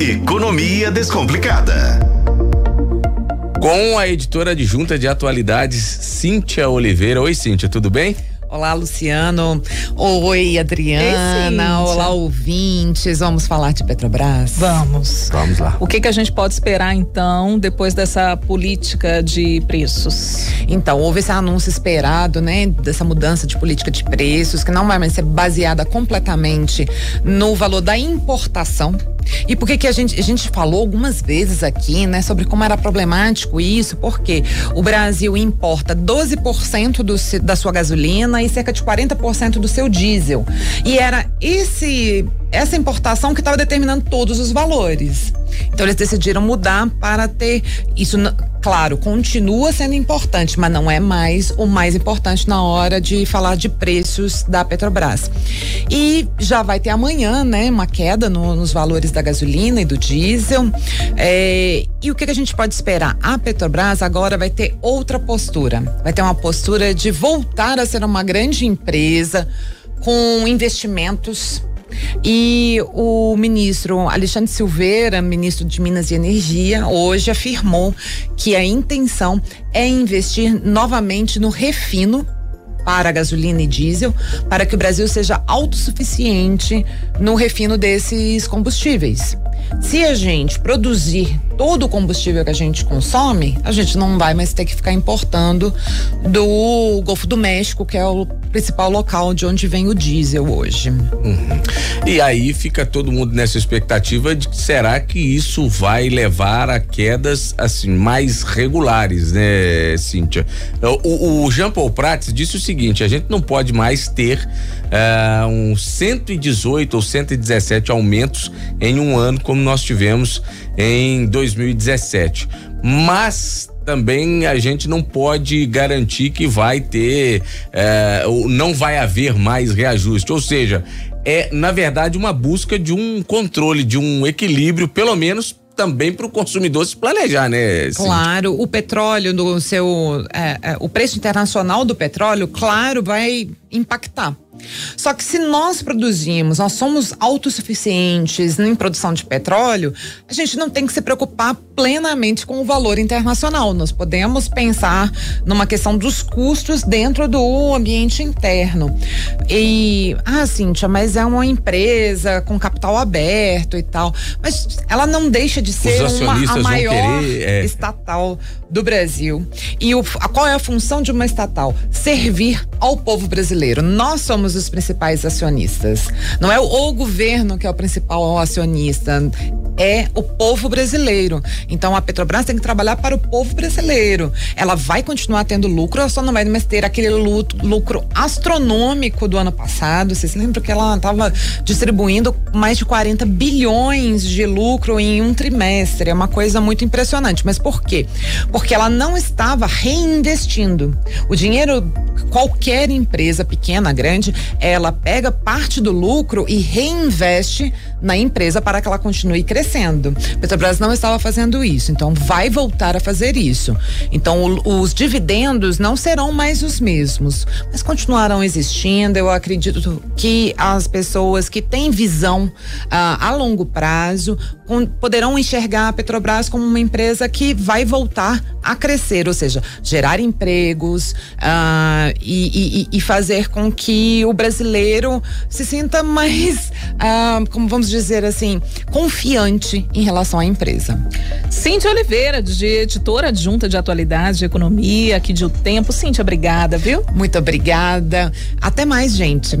Economia Descomplicada. Com a editora adjunta de atualidades, Cíntia Oliveira. Oi, Cíntia, tudo bem? Olá, Luciano. Oi, Adriana. Ei, Olá, ouvintes. Vamos falar de Petrobras? Vamos. Vamos lá. O que, que a gente pode esperar, então, depois dessa política de preços? Então, houve esse anúncio esperado, né, dessa mudança de política de preços, que não vai mais ser baseada completamente no valor da importação e por que que a gente, a gente falou algumas vezes aqui, né, sobre como era problemático isso, porque o Brasil importa 12% do, da sua gasolina e cerca de 40% do seu diesel. E era esse essa importação que estava determinando todos os valores. Então eles decidiram mudar para ter isso, claro, continua sendo importante, mas não é mais o mais importante na hora de falar de preços da Petrobras. E já vai ter amanhã, né, uma queda no, nos valores da gasolina e do diesel. É, e o que, que a gente pode esperar? A Petrobras agora vai ter outra postura. Vai ter uma postura de voltar a ser uma grande empresa com investimentos e o ministro Alexandre Silveira, ministro de Minas e Energia, hoje afirmou que a intenção é investir novamente no refino para gasolina e diesel, para que o Brasil seja autossuficiente no refino desses combustíveis. Se a gente produzir todo o combustível que a gente consome, a gente não vai mais ter que ficar importando do Golfo do México, que é o principal local de onde vem o diesel hoje. Uhum. E aí fica todo mundo nessa expectativa de que será que isso vai levar a quedas assim mais regulares, né, Cíntia? O, o Jean Paul Prats disse o seguinte: a gente não pode mais ter uh, uns 118 ou 117 aumentos em um ano como nós tivemos em 2017. Mas também a gente não pode garantir que vai ter, eh, ou não vai haver mais reajuste. Ou seja, é na verdade uma busca de um controle, de um equilíbrio, pelo menos também para o consumidor se planejar, né? Claro, o petróleo do seu, é, é, o preço internacional do petróleo, claro, vai impactar. Só que se nós produzimos, nós somos autossuficientes em produção de petróleo, a gente não tem que se preocupar plenamente com o valor internacional. Nós podemos pensar numa questão dos custos dentro do ambiente interno. E, ah, Cíntia, mas é uma empresa com capital aberto e tal. Mas ela não deixa de ser uma, a maior querer, é... estatal do Brasil. E o, a, qual é a função de uma estatal? Servir ao povo brasileiro. Nós somos os principais acionistas. Não é o, o governo que é o principal acionista é o povo brasileiro. Então a Petrobras tem que trabalhar para o povo brasileiro. Ela vai continuar tendo lucro, ela só não vai mais ter aquele lucro astronômico do ano passado. Vocês lembram que ela estava distribuindo mais de 40 bilhões de lucro em um trimestre? É uma coisa muito impressionante. Mas por quê? Porque ela não estava reinvestindo. O dinheiro, qualquer empresa, pequena, grande, ela pega parte do lucro e reinveste na empresa para que ela continue crescendo. Petrobras não estava fazendo isso, então vai voltar a fazer isso. Então o, os dividendos não serão mais os mesmos, mas continuarão existindo. Eu acredito que as pessoas que têm visão ah, a longo prazo com, poderão enxergar a Petrobras como uma empresa que vai voltar a crescer, ou seja, gerar empregos ah, e, e, e, fazer com que o brasileiro se sinta mais, ah, como vamos dizer assim, confiante em relação à empresa. Cíntia Oliveira, de editora adjunta de atualidade de economia, aqui de O Tempo. Cíntia, obrigada, viu? Muito obrigada. Até mais, gente.